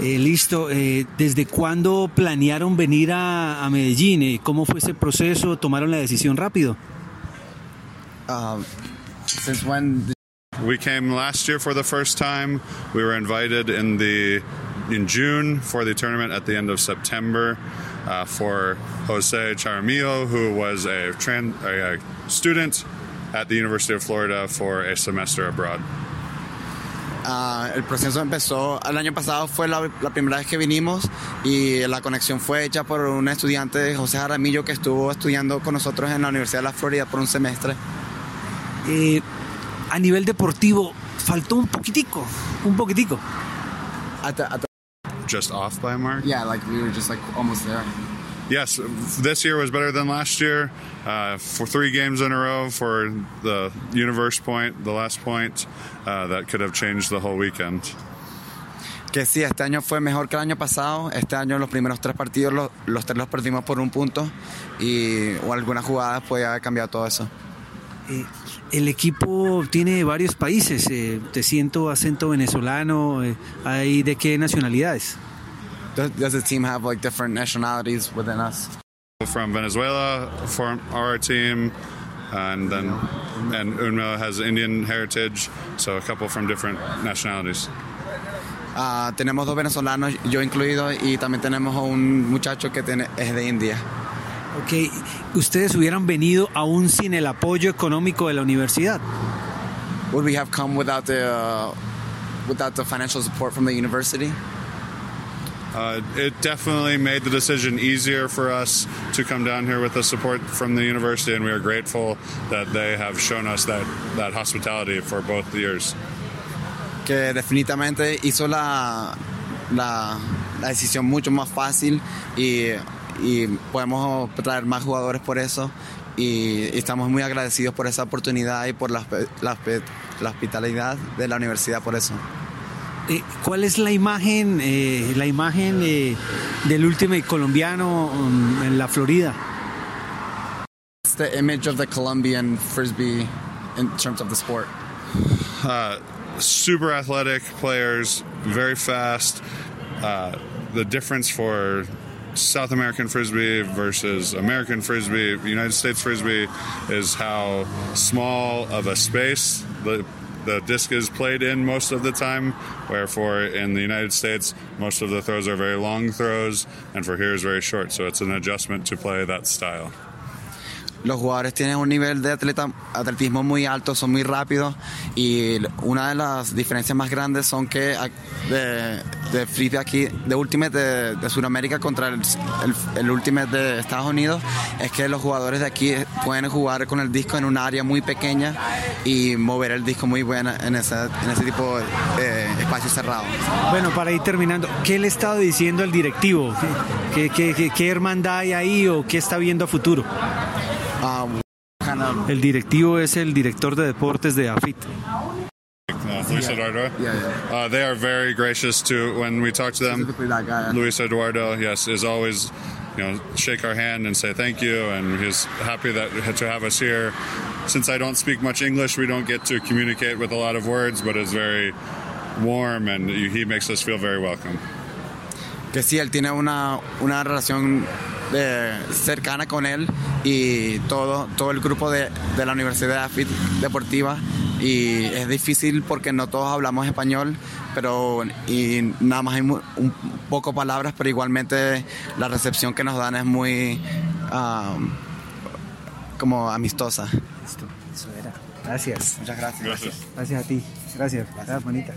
Eh, listo. Eh, ¿Desde cuándo planearon venir a, a Medellín? Eh, ¿Cómo fue ese proceso? ¿Tomaron la decisión rápido? Um, since when? Did We came last year for the first time. We were invited in the in June for the tournament at the end of September uh, for Jose Charamillo, who was a, tran- a, a student at the University of Florida for a semester abroad. Ah, el proceso empezó el año pasado fue la, la primera vez que vinimos y la conexión fue hecha por un estudiante José Jaramillo que estuvo estudiando con nosotros en la Universidad de la Florida por un semestre Eh, a nivel deportivo, faltó un poquitico, un poquitico. At the- at the- Just off by a mark. yeah like we were just like almost there Yes, this year was better than last year. Uh, for three games in a row for the universe point, the last point, uh, that could have changed the whole weekend. que sí este año fue mejor que el año pasado este año los primeros tres partidos los, los tres los perdimos por un punto y o algunas jugadas puede haber cambiado todo eso Eh, el equipo tiene varios países. eh, te siento acento venezolano. eh, ¿Hay de qué nacionalidades? Does, does the team have like different nationalities within us From Venezuela, for our team, and then and Unmo has Indian heritage, so a couple from different nationalities. Ah, tenemos dos venezolanos, yo incluido, y también tenemos a un muchacho que tiene, es de India. Ok, ustedes hubieran venido aún sin el apoyo económico de la universidad. Would we have come without the uh, without the financial support from the university? Uh, it definitely made the decision easier for us to come down here with the support from the university, and we are grateful that they have shown us that, that hospitality for both years. Que definitivamente hizo la, la, la decisión mucho más fácil y, y podemos traer más jugadores por eso. Y, y estamos muy agradecidos por esa oportunidad y por la, la, la hospitalidad de la universidad por eso. Eh, ¿Cuál es la imagen, eh, la imagen eh, del último colombiano um, en la Florida? It's the image of the Colombian frisbee in terms of the sport. Uh, super athletic players, very fast. Uh, the difference for South American frisbee versus American frisbee, United States frisbee, is how small of a space the the disc is played in most of the time. Wherefore, in the United States, most of the throws are very long throws, and for here is very short. So it's an adjustment to play that style. Los jugadores tienen un nivel de atletismo muy alto, son muy rápidos y una de las diferencias más grandes son que de, de frisbee aquí, de Ultimate de, de Sudamérica contra el, el, el Ultimate de Estados Unidos, es que los jugadores de aquí pueden jugar con el disco en un área muy pequeña y mover el disco muy buena en ese, tipo de eh, espacio cerrado. Bueno, para ir terminando, ¿qué le ha estado diciendo al directivo? ¿Qué, qué, qué- qué hermandad hay ahí o qué está viendo a futuro? El directivo es el director de deportes de AFIT. Uh, Luis Eduardo. Yeah, yeah. Uh, they are very gracious to when we talk to them. That guy. Luis Eduardo, yes, is always, you know, shake our hand and say thank you, and he's happy that to have us here. Since I don't speak much English, we don't get to communicate with a lot of words, but is very warm, and he makes us feel very welcome. que sí, él tiene una, una relación eh, cercana con él y todo, todo el grupo de, de la Universidad de AFIT Deportiva y es difícil porque no todos hablamos español, pero y nada más hay mu- un poco palabras, pero igualmente la recepción que nos dan es muy ah, como amistosa. Listo, eso era. Gracias. Muchas gracias. Gracias. Gracias a ti. Gracias. Gracias, bonita.